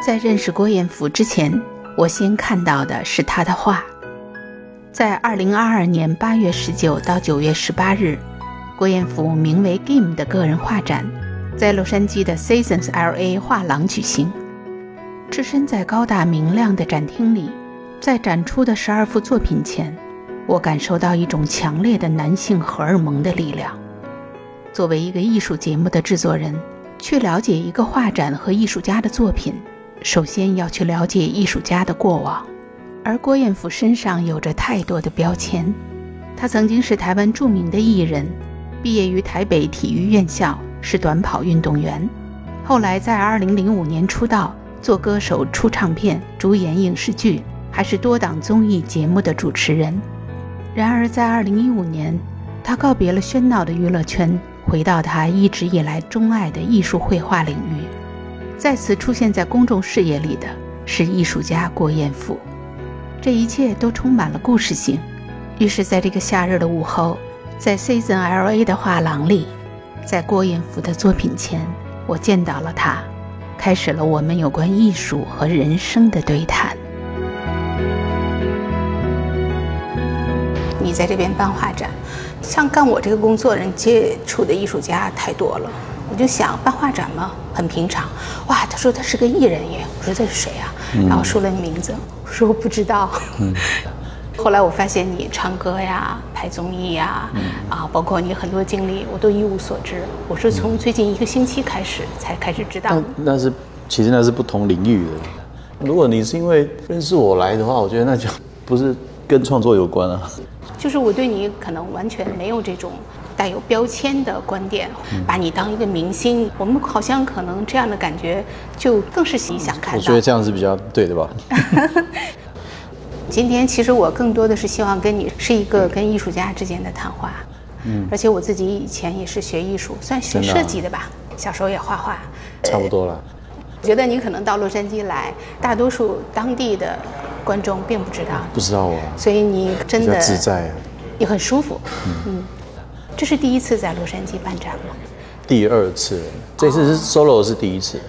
在认识郭彦甫之前，我先看到的是他的画。在二零二二年八月十九到九月十八日，郭彦甫名为 “Game” 的个人画展在洛杉矶的 Seasons LA 画廊举行。置身在高大明亮的展厅里，在展出的十二幅作品前，我感受到一种强烈的男性荷尔蒙的力量。作为一个艺术节目的制作人，去了解一个画展和艺术家的作品。首先要去了解艺术家的过往，而郭彦甫身上有着太多的标签。他曾经是台湾著名的艺人，毕业于台北体育院校，是短跑运动员。后来在2005年出道，做歌手、出唱片、主演影视剧，还是多档综艺节目的主持人。然而在2015年，他告别了喧闹的娱乐圈，回到他一直以来钟爱的艺术绘画领域。再次出现在公众视野里的是艺术家郭彦甫，这一切都充满了故事性。于是，在这个夏日的午后，在 Season LA 的画廊里，在郭彦甫的作品前，我见到了他，开始了我们有关艺术和人生的对谈。你在这边办画展，像干我这个工作人接触的艺术家太多了。我就想办画展嘛，很平常。哇，他说他是个艺人耶，我说这是谁啊？然后说了名字，我说我不知道。后来我发现你唱歌呀、拍综艺呀，啊，包括你很多经历，我都一无所知。我是从最近一个星期开始才开始知道。那是其实那是不同领域的。如果你是因为认识我来的话，我觉得那就不是跟创作有关啊。就是我对你可能完全没有这种。带有标签的观点，把你当一个明星，我们好像可能这样的感觉就更是你想看到。我觉得这样是比较对的吧。今天其实我更多的是希望跟你是一个跟艺术家之间的谈话。嗯，而且我自己以前也是学艺术，算学设计的吧，小时候也画画。差不多了。我 觉得你可能到洛杉矶来，大多数当地的观众并不知道。不知道我。所以你真的自在，也很舒服。嗯。这是第一次在洛杉矶办展吗？第二次，这次是 solo 是第一次。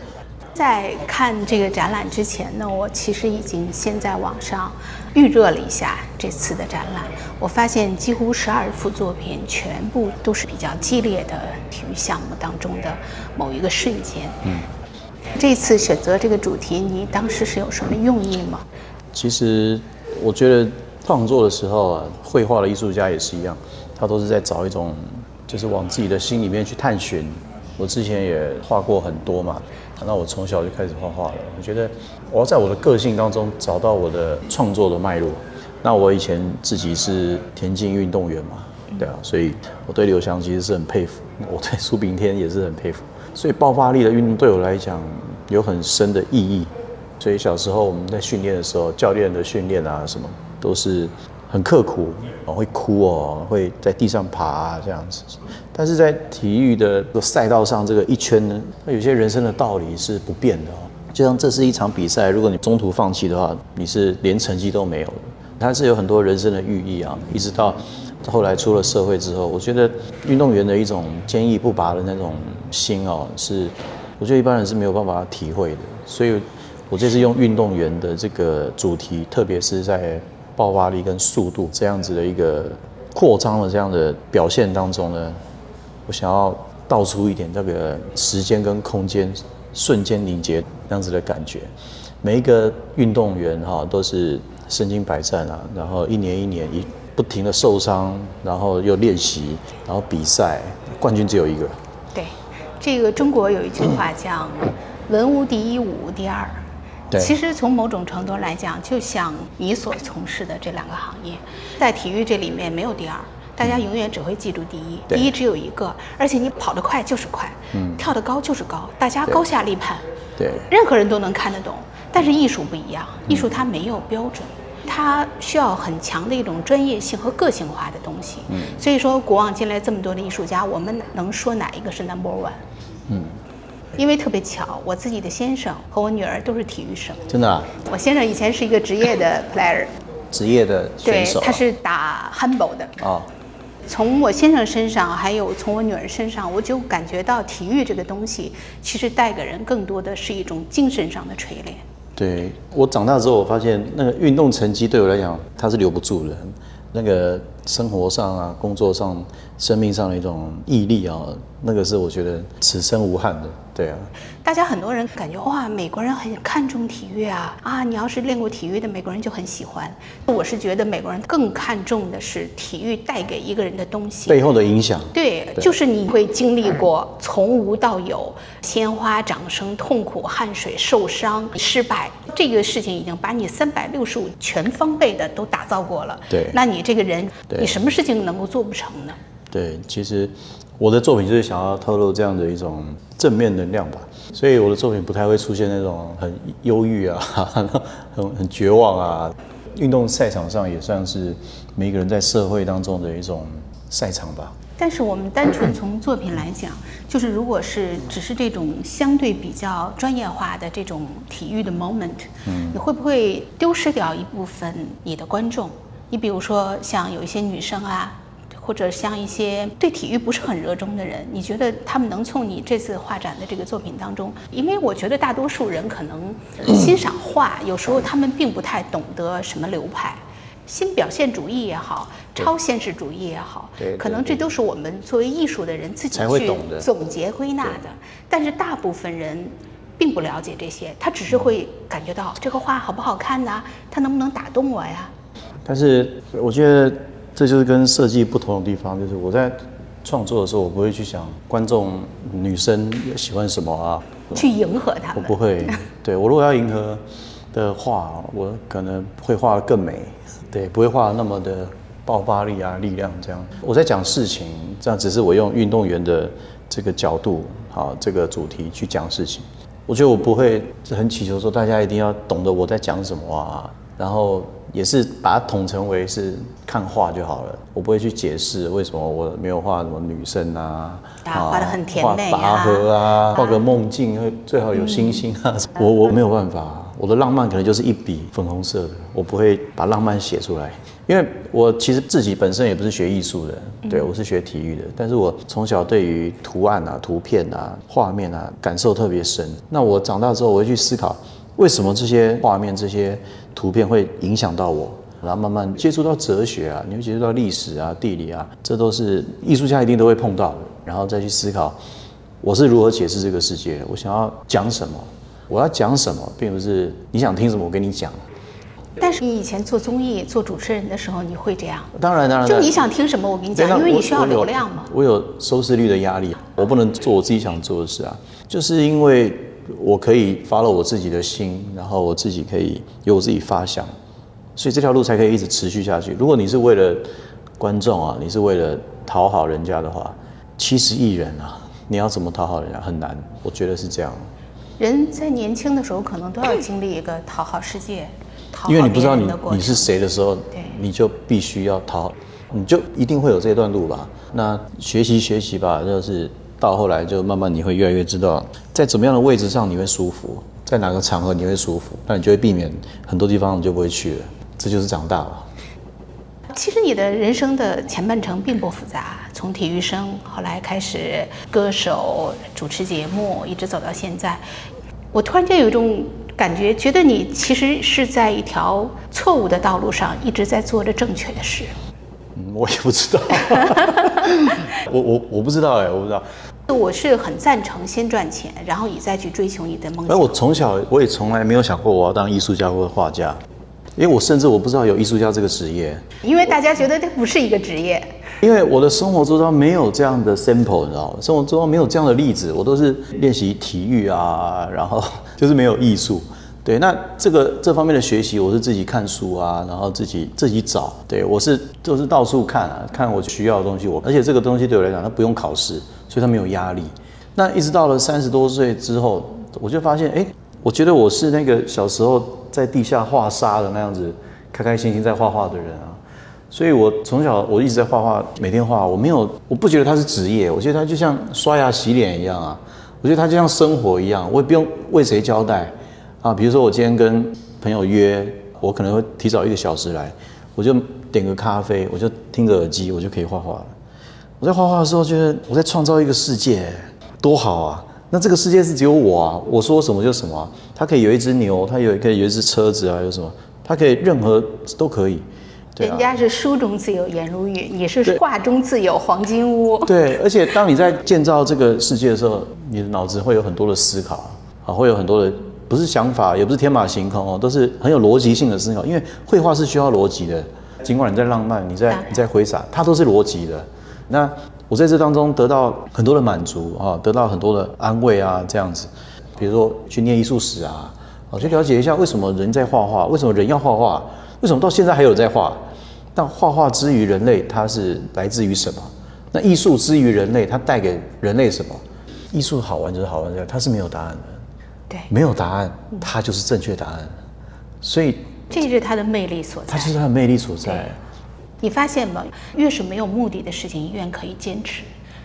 在看这个展览之前呢，我其实已经先在网上预热了一下这次的展览。我发现几乎十二幅作品全部都是比较激烈的体育项目当中的某一个瞬间。嗯，这次选择这个主题，你当时是有什么用意吗？其实我觉得创作的时候啊，绘画的艺术家也是一样。他都是在找一种，就是往自己的心里面去探寻。我之前也画过很多嘛，那我从小就开始画画了。我觉得我要在我的个性当中找到我的创作的脉络。那我以前自己是田径运动员嘛，对啊，所以我对刘翔其实是很佩服，我对苏炳添也是很佩服。所以爆发力的运动对我来讲有很深的意义。所以小时候我们在训练的时候，教练的训练啊什么都是。很刻苦哦，会哭哦，会在地上爬啊这样子。但是在体育的赛道上，这个一圈呢，那有些人生的道理是不变的哦。就像这是一场比赛，如果你中途放弃的话，你是连成绩都没有的。它是有很多人生的寓意啊。一直到后来出了社会之后，我觉得运动员的一种坚毅不拔的那种心哦，是我觉得一般人是没有办法体会的。所以我这次用运动员的这个主题，特别是在。爆发力跟速度这样子的一个扩张的这样的表现当中呢，我想要道出一点这个时间跟空间瞬间凝结这样子的感觉。每一个运动员哈都是身经百战啊，然后一年一年一不停的受伤，然后又练习，然后比赛，冠军只有一个。对，这个中国有一句话叫“文无第一，武无第二”。其实从某种程度来讲，就像你所从事的这两个行业，在体育这里面没有第二，大家永远只会记住第一，第一只有一个，而且你跑得快就是快，嗯，跳得高就是高，大家高下立判，对，任何人都能看得懂。但是艺术不一样，艺术它没有标准，它需要很强的一种专业性和个性化的东西。嗯，所以说，国望进来这么多的艺术家，我们能说哪一个是 number one？嗯。因为特别巧，我自己的先生和我女儿都是体育生。真的？我先生以前是一个职业的 player，职业的选手。对，他是打 handball 的。哦。从我先生身上，还有从我女儿身上，我就感觉到体育这个东西，其实带给人更多的是一种精神上的锤炼。对我长大之后，我发现那个运动成绩对我来讲，它是留不住的。那个生活上啊、工作上、生命上的一种毅力啊，那个是我觉得此生无憾的。对啊，大家很多人感觉哇，美国人很看重体育啊啊！你要是练过体育的美国人就很喜欢。我是觉得美国人更看重的是体育带给一个人的东西背后的影响。对，就是你会经历过 从无到有，鲜花、掌声、痛苦、汗水、受伤、失败，这个事情已经把你三百六十五全方位的都打造过了。对，那你这个人，你什么事情能够做不成呢？对，其实我的作品就是想要透露这样的一种正面能量吧，所以我的作品不太会出现那种很忧郁啊、很很绝望啊。运动赛场上也算是每一个人在社会当中的一种赛场吧。但是我们单纯从作品来讲，就是如果是只是这种相对比较专业化的这种体育的 moment，嗯，你会不会丢失掉一部分你的观众？你比如说像有一些女生啊，或者像一些对体育不是很热衷的人，你觉得他们能从你这次画展的这个作品当中？因为我觉得大多数人可能欣赏画，有时候他们并不太懂得什么流派。新表现主义也好，超现实主义也好，可能这都是我们作为艺术的人自己去总结归纳的。但是大部分人并不了解这些，他只是会感觉到这个画好不好看呐、它能不能打动我呀？但是我觉得这就是跟设计不同的地方，就是我在创作的时候，我不会去想观众女生喜欢什么啊，去迎合他们。我不会。对我如果要迎合的话，我可能会画得更美，对，不会画得那么的爆发力啊、力量这样。我在讲事情，这样只是我用运动员的这个角度，好，这个主题去讲事情。我觉得我不会很祈求说大家一定要懂得我在讲什么啊，然后也是把它统称为是看画就好了。我不会去解释为什么我没有画什么女生啊，啊画的很甜美啊画拔河啊，画个梦境，会最好有星星啊。我我没有办法，我的浪漫可能就是一笔粉红色的，我不会把浪漫写出来。因为我其实自己本身也不是学艺术的，对我是学体育的，但是我从小对于图案啊、图片啊、画面啊感受特别深。那我长大之后，我会去思考，为什么这些画面、这些图片会影响到我，然后慢慢接触到哲学啊，你会接触到历史啊、地理啊，这都是艺术家一定都会碰到的，然后再去思考我是如何解释这个世界，我想要讲什么，我要讲什么，并不是你想听什么我跟你讲。但是你以前做综艺、做主持人的时候，你会这样？当然，当然，就你想听什么，我跟你讲，因为你需要流量嘛。我有收视率的压力，我不能做我自己想做的事啊。就是因为我可以发了我自己的心，然后我自己可以有我自己发想，所以这条路才可以一直持续下去。如果你是为了观众啊，你是为了讨好人家的话，七十亿人啊，你要怎么讨好人家很难，我觉得是这样。人在年轻的时候，可能都要经历一个讨好世界、讨好因为你不知道你你是谁的时候对，你就必须要讨好，你就一定会有这段路吧。那学习学习吧，就是到后来就慢慢你会越来越知道，在怎么样的位置上你会舒服，在哪个场合你会舒服，那你就会避免很多地方你就不会去了。这就是长大了。其实你的人生的前半程并不复杂，从体育生，后来开始歌手、主持节目，一直走到现在。我突然间有一种感觉，觉得你其实是在一条错误的道路上，一直在做着正确的事。嗯，我也不知道，我我我不知道哎、我不知道。我是很赞成先赚钱，然后你再去追求你的梦想而我。从小我也从来没有想过我要当艺术家或者画家，因为我甚至我不知道有艺术家这个职业。因为大家觉得这不是一个职业，因为我的生活周遭没有这样的 sample，你知道吗？生活周遭没有这样的例子，我都是练习体育啊，然后 就是没有艺术。对，那这个这方面的学习，我是自己看书啊，然后自己自己找。对我是就是到处看啊，看我需要的东西。我而且这个东西对我来讲，它不用考试，所以他没有压力。那一直到了三十多岁之后，我就发现，哎，我觉得我是那个小时候在地下画沙的那样子，开开心心在画画的人啊。所以我从小我一直在画画，每天画，我没有，我不觉得它是职业，我觉得它就像刷牙洗脸一样啊，我觉得它就像生活一样，我也不用为谁交代啊。比如说我今天跟朋友约，我可能会提早一个小时来，我就点个咖啡，我就听着耳机，我就可以画画了。我在画画的时候觉得我在创造一个世界，多好啊！那这个世界是只有我啊，我说什么就什么。它可以有一只牛，它有一个有一只车子啊，有什么？它可以任何都可以。人家是书中自有颜如玉，你是画中自有黄金屋。对，而且当你在建造这个世界的时候，你的脑子会有很多的思考啊，会有很多的不是想法，也不是天马行空哦，都是很有逻辑性的思考。因为绘画是需要逻辑的，尽管你在浪漫，你在你在挥洒，它都是逻辑的。那我在这当中得到很多的满足啊，得到很多的安慰啊，这样子。比如说去念艺术史啊，啊，去了解一下为什么人在画画，为什么人要画画，为什么到现在还有在画。但画画之于人类，它是来自于什么？那艺术之于人类，它带给人类什么？艺术好玩就是好玩在，它是没有答案的。对，没有答案，它就是正确答案。所以这是它的魅力所在。它就是它的魅力所在。你发现吗？越是没有目的的事情，越可以坚持。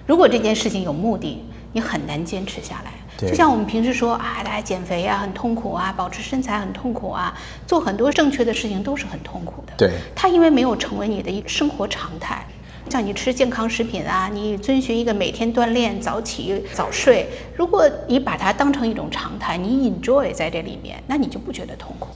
如果这件事情有目的，你很难坚持下来。就像我们平时说啊，大家减肥啊很痛苦啊，保持身材很痛苦啊，做很多正确的事情都是很痛苦的。对，它因为没有成为你的一生活常态，像你吃健康食品啊，你遵循一个每天锻炼、早起早睡，如果你把它当成一种常态，你 enjoy 在这里面，那你就不觉得痛苦。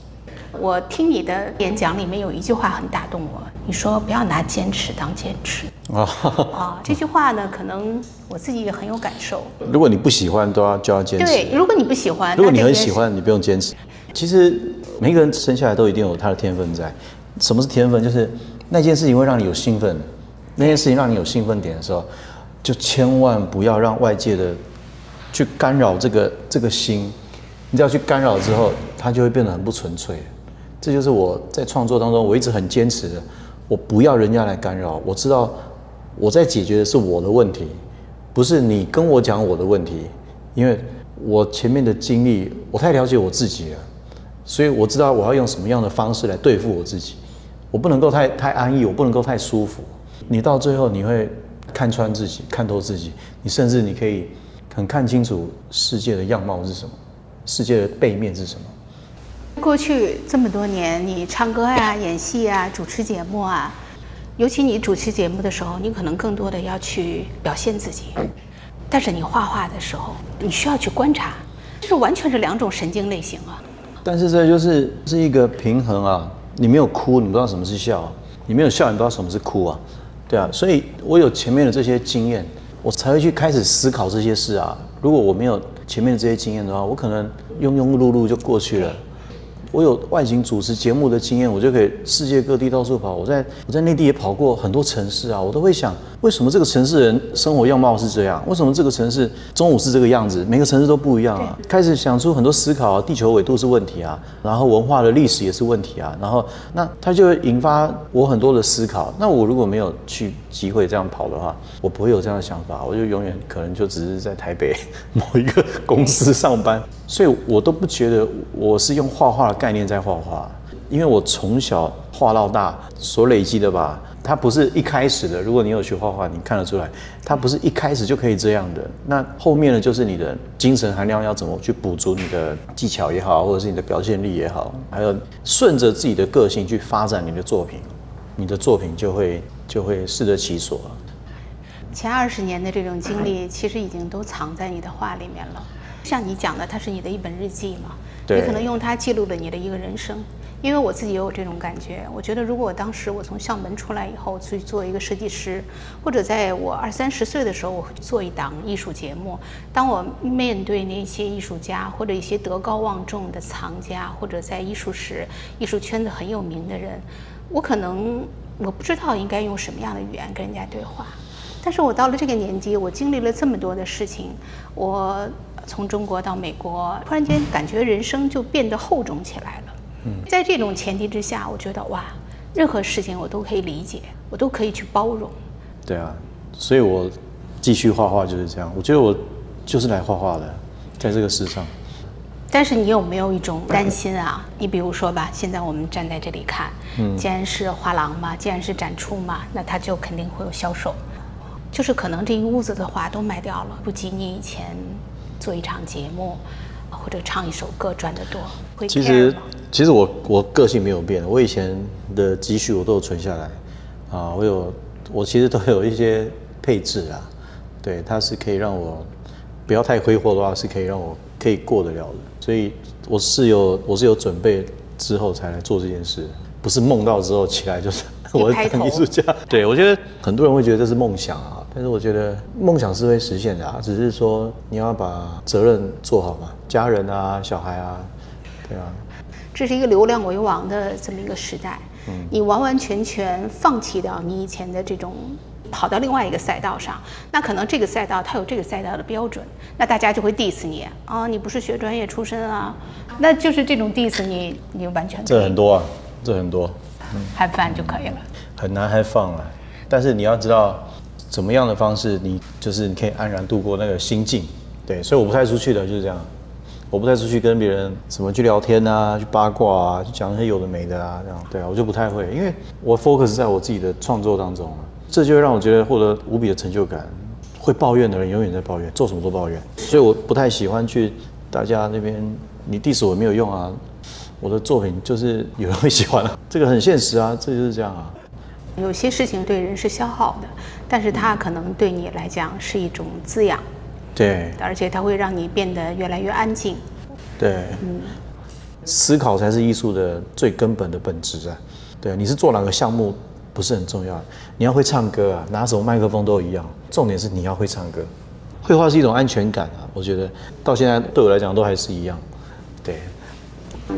我听你的演讲里面有一句话很打动我，你说不要拿坚持当坚持啊 啊！这句话呢，可能我自己也很有感受。如果你不喜欢，都要就要坚持。对，如果你不喜欢，如果你很喜欢，你不用坚持。其实每个人生下来都一定有他的天分在。什么是天分？就是那件事情会让你有兴奋，那件事情让你有兴奋点的时候，就千万不要让外界的去干扰这个这个心。你只要去干扰之后，它就会变得很不纯粹。这就是我在创作当中，我一直很坚持的，我不要人家来干扰。我知道我在解决的是我的问题，不是你跟我讲我的问题。因为我前面的经历，我太了解我自己了，所以我知道我要用什么样的方式来对付我自己。我不能够太太安逸，我不能够太舒服。你到最后你会看穿自己，看透自己，你甚至你可以很看清楚世界的样貌是什么，世界的背面是什么。过去这么多年，你唱歌呀、演戏啊、主持节目啊，尤其你主持节目的时候，你可能更多的要去表现自己；但是你画画的时候，你需要去观察，这是完全是两种神经类型啊。但是这就是是一个平衡啊！你没有哭，你不知道什么是笑；你没有笑，你不知道什么是哭啊！对啊，所以我有前面的这些经验，我才会去开始思考这些事啊。如果我没有前面的这些经验的话，我可能庸庸碌碌就过去了。我有外景主持节目的经验，我就可以世界各地到处跑。我在我在内地也跑过很多城市啊，我都会想，为什么这个城市人生活样貌是这样？为什么这个城市中午是这个样子？每个城市都不一样啊。开始想出很多思考啊，地球纬度是问题啊，然后文化的历史也是问题啊，然后那它就会引发我很多的思考。那我如果没有去机会这样跑的话，我不会有这样的想法，我就永远可能就只是在台北 某一个公司上班。所以我都不觉得我是用画画的概念在画画，因为我从小画到大所累积的吧，它不是一开始的。如果你有学画画，你看得出来，它不是一开始就可以这样的。那后面呢，就是你的精神含量要怎么去补足你的技巧也好，或者是你的表现力也好，还有顺着自己的个性去发展你的作品，你的作品就会就会适得其所前二十年的这种经历，其实已经都藏在你的画里面了。像你讲的，它是你的一本日记嘛？你可能用它记录了你的一个人生。因为我自己也有这种感觉，我觉得如果我当时我从校门出来以后去做一个设计师，或者在我二三十岁的时候我做一档艺术节目，当我面对那些艺术家或者一些德高望重的藏家，或者在艺术史、艺术圈子很有名的人，我可能我不知道应该用什么样的语言跟人家对话。但是我到了这个年纪，我经历了这么多的事情，我。从中国到美国，突然间感觉人生就变得厚重起来了。嗯，在这种前提之下，我觉得哇，任何事情我都可以理解，我都可以去包容。对啊，所以我继续画画就是这样。我觉得我就是来画画的，在这个世上。但是你有没有一种担心啊？你比如说吧，现在我们站在这里看，嗯，既然是画廊嘛，既然是展出嘛，那它就肯定会有销售，就是可能这一屋子的画都卖掉了，不及你以前。做一场节目，或者唱一首歌赚得多，会其实，其实我我个性没有变，我以前的积蓄我都有存下来，啊，我有，我其实都有一些配置啊，对，它是可以让我不要太挥霍的话，是可以让我可以过得了的。所以我是有我是有准备之后才来做这件事，不是梦到之后起来就是 我开头当艺术家。对我觉得很多人会觉得这是梦想啊，但是我觉得梦想是会实现的啊，只是说你要把责任做好嘛，家人啊、小孩啊，对啊，这是一个流量为王的这么一个时代，你完完全全放弃掉你以前的这种，跑到另外一个赛道上，那可能这个赛道它有这个赛道的标准，那大家就会 diss 你啊，你不是学专业出身啊，那就是这种 diss 你，你完全这很多啊，这很多。嗨饭就可以了。很难还放啊。但是你要知道，怎么样的方式，你就是你可以安然度过那个心境。对，所以我不太出去的，就是这样。我不太出去跟别人什么去聊天啊，去八卦啊，去讲一些有的没的啊，这样对啊，我就不太会，因为我 focus 在我自己的创作当中，这就让我觉得获得无比的成就感。会抱怨的人永远在抱怨，做什么都抱怨，所以我不太喜欢去大家那边你 diss 我没有用啊。我的作品就是有人会喜欢啊，这个很现实啊，这就是这样啊。有些事情对人是消耗的，但是它可能对你来讲是一种滋养，对而且它会让你变得越来越安静。对，嗯思考才是艺术的最根本的本质啊。对，你是做哪个项目不是很重要，你要会唱歌啊，拿什么麦克风都一样，重点是你要会唱歌。绘画是一种安全感啊，我觉得到现在对我来讲都还是一样。对，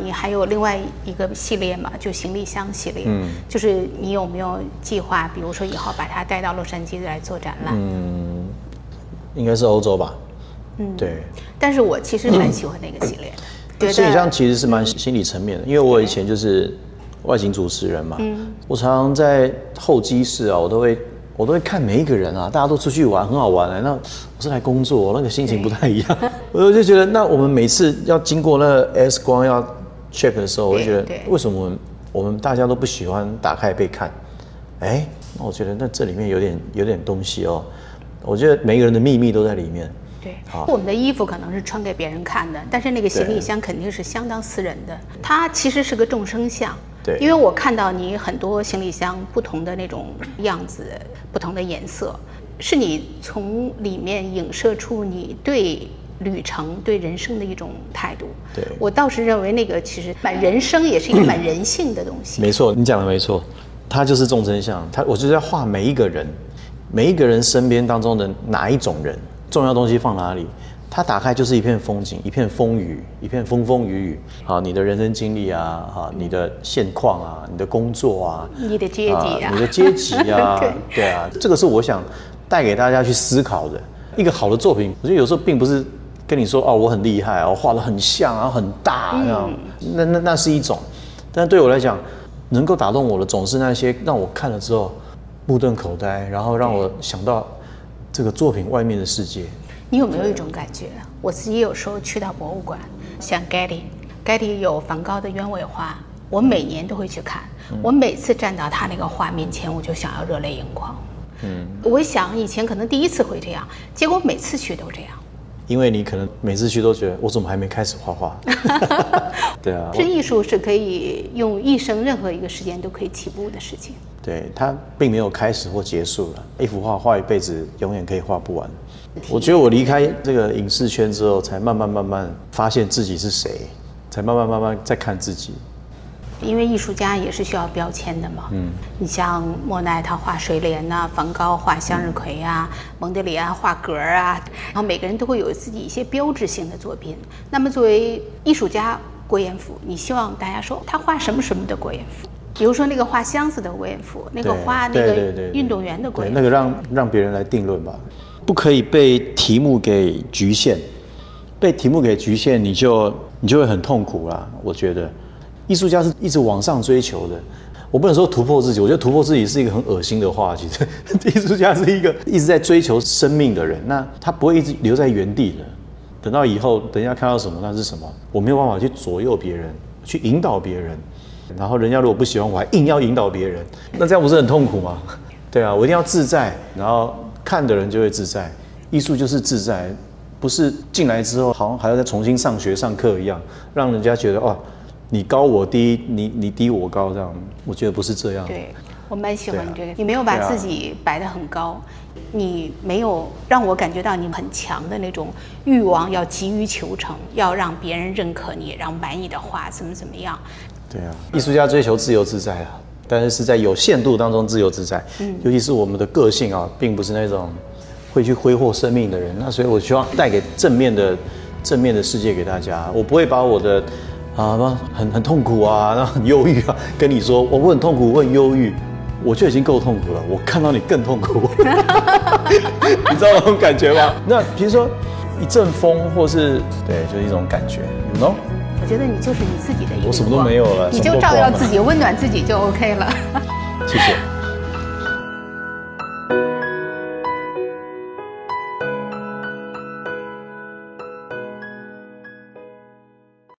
你还有另外一个系列嘛，就行李箱系列，嗯，就是你有没有计划，比如说以后把它带到洛杉矶来做展览？嗯，应该是欧洲吧。嗯，对。但是我其实蛮喜欢那个系列，觉行李得箱其实是蛮心理层面的，因为我以前就是外景主持人嘛，嗯。我常常在候机室啊，我都会我都会看每一个人啊，大家都出去玩，很好玩哎、那我是来工作，那个心情不太一样，我就觉得，那我们每次要经过那个 X 光要 check 的时候，我就觉得为什么我们我们大家都不喜欢打开被看？哎，那我觉得那这里面有点有点东西哦，我觉得每个人的秘密都在里面。对。好，我们的衣服可能是穿给别人看的，但是那个行李箱肯定是相当私人的。它其实是个众生相，对。因为我看到你很多行李箱不同的那种样子，不同的颜色，是你从里面影射出你对旅程、对人生的一种态度。对我倒是认为那个其实蛮人生也是一个蛮人性的东西。没错，你讲的没错，他就是众生相，他我就是要画每一个人，每一个人身边当中的哪一种人，重要东西放哪里，他打开就是一片风景，一片风雨，一片风风雨雨。好，你的人生经历啊，哈，你的现况啊，你的工作啊，你的阶级啊你的阶级啊对，对啊，这个是我想带给大家去思考的。一个好的作品，我觉得有时候并不是跟你说哦，我很厉害啊，我画的很像啊，很大那样，那那那是一种，但对我来讲，能够打动我的总是那些让我看了之后目瞪口呆，然后让我想到这个作品外面的世界。你有没有一种感觉？我自己有时候去到博物馆，像 Getty，Getty 有梵高的鸢尾花，我每年都会去看。我每次站到他那个画面前，我就想要热泪盈眶。嗯，我想以前可能第一次会这样，结果每次去都这样。因为你可能每次去都觉得我怎么还没开始画画？对啊，是艺术是可以用一生任何一个时间都可以起步的事情。对，它并没有开始或结束了。一幅画画一辈子，永远可以画不完。我觉得我离开这个影视圈之后，才慢慢慢慢发现自己是谁，才慢慢慢慢在看自己。因为艺术家也是需要标签的嘛。嗯，你像莫奈他画水莲呐、梵高画向日葵啊，蒙德里安画格儿啊，然后每个人都会有自己一些标志性的作品。那么作为艺术家郭彦甫，你希望大家说他画什么什么的郭彦甫？比如说那个画箱子的郭彦甫，那个画那个运动员的郭对，彦甫，那个让让别人来定论吧，不可以被题目给局限，被题目给局限，你就你就会很痛苦啦。我觉得，艺术家是一直往上追求的。我不能说突破自己，我觉得突破自己是一个很恶心的话。其实，艺术家是一个一直在追求生命的人，那他不会一直留在原地的。等到以后，等一下看到什么，那是什么？我没有办法去左右别人，去引导别人。然后人家如果不喜欢我，还硬要引导别人，那这样不是很痛苦吗？对啊，我一定要自在，然后看的人就会自在。艺术就是自在，不是进来之后好像还要再重新上学上课一样，让人家觉得哦，你高我低，你你低我高这样。我觉得不是这样。对，我蛮喜欢对啊这个，你没有把自己摆得很高，你没有让我感觉到你很强的那种欲望，要急于求成，要让别人认可你，然后买你的画，怎么怎么样。对啊，艺术家追求自由自在啊，但是是在有限度当中自由自在。嗯，尤其是我们的个性啊，并不是那种会去挥霍生命的人。那所以我希望带给正面的正面的世界给大家。我不会把我的啊那很很痛苦啊，那很忧郁啊，跟你说我很痛苦，我很忧郁。我就已经够痛苦了，我看到你更痛苦，你知道那种感觉吗？那比如说一阵风，或是对，就是一种感觉，you know。我觉得你就是你自己的一个我什么都光没有了你就照耀自己，温暖自己就 OK 了。谢谢。